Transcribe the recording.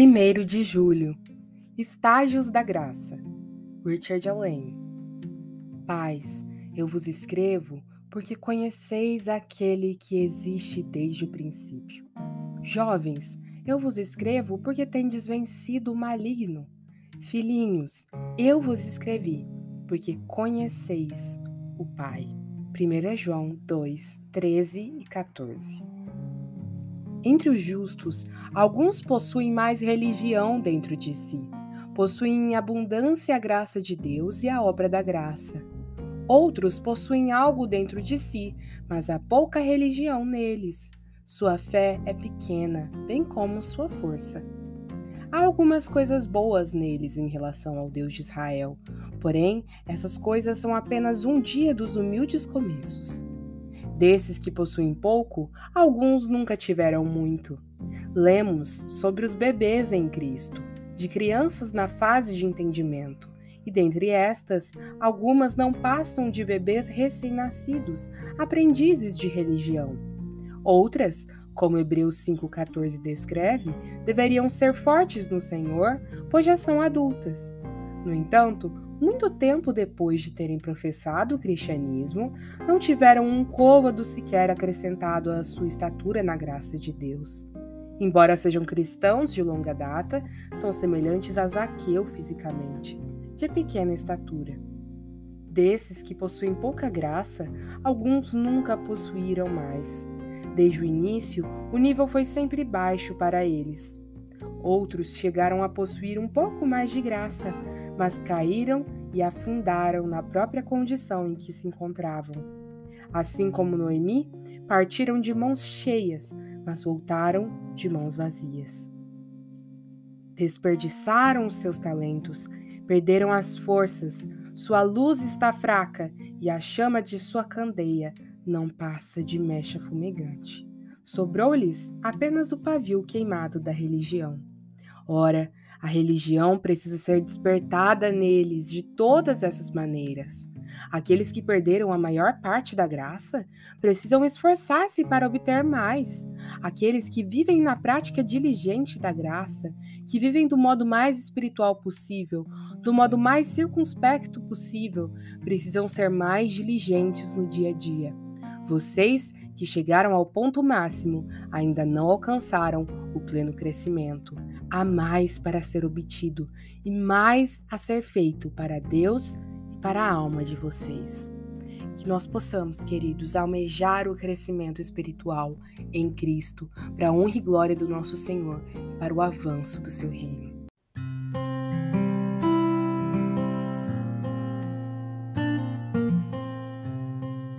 1 de julho Estágios da Graça Richard Allen Pais, eu vos escrevo porque conheceis aquele que existe desde o princípio. Jovens, eu vos escrevo porque tendes vencido o maligno. Filhinhos, eu vos escrevi porque conheceis o Pai. 1 João 2, 13 e 14 entre os justos, alguns possuem mais religião dentro de si, possuem em abundância a graça de Deus e a obra da graça. Outros possuem algo dentro de si, mas há pouca religião neles. Sua fé é pequena, bem como sua força. Há algumas coisas boas neles em relação ao Deus de Israel, porém, essas coisas são apenas um dia dos humildes começos. Desses que possuem pouco, alguns nunca tiveram muito. Lemos sobre os bebês em Cristo, de crianças na fase de entendimento, e dentre estas, algumas não passam de bebês recém-nascidos, aprendizes de religião. Outras, como Hebreus 5,14 descreve, deveriam ser fortes no Senhor, pois já são adultas. No entanto, muito tempo depois de terem professado o cristianismo, não tiveram um côvado sequer acrescentado à sua estatura na graça de Deus. Embora sejam cristãos de longa data, são semelhantes a Zaqueu fisicamente, de pequena estatura. Desses que possuem pouca graça, alguns nunca possuíram mais. Desde o início, o nível foi sempre baixo para eles. Outros chegaram a possuir um pouco mais de graça, mas caíram e afundaram na própria condição em que se encontravam. Assim como Noemi, partiram de mãos cheias, mas voltaram de mãos vazias. Desperdiçaram os seus talentos, perderam as forças, sua luz está fraca e a chama de sua candeia não passa de mecha fumegante. Sobrou-lhes apenas o pavio queimado da religião. Ora, a religião precisa ser despertada neles de todas essas maneiras. Aqueles que perderam a maior parte da graça precisam esforçar-se para obter mais. Aqueles que vivem na prática diligente da graça, que vivem do modo mais espiritual possível, do modo mais circunspecto possível, precisam ser mais diligentes no dia a dia. Vocês que chegaram ao ponto máximo ainda não alcançaram o pleno crescimento. Há mais para ser obtido e mais a ser feito para Deus e para a alma de vocês. Que nós possamos, queridos, almejar o crescimento espiritual em Cristo, para a honra e glória do nosso Senhor e para o avanço do seu reino.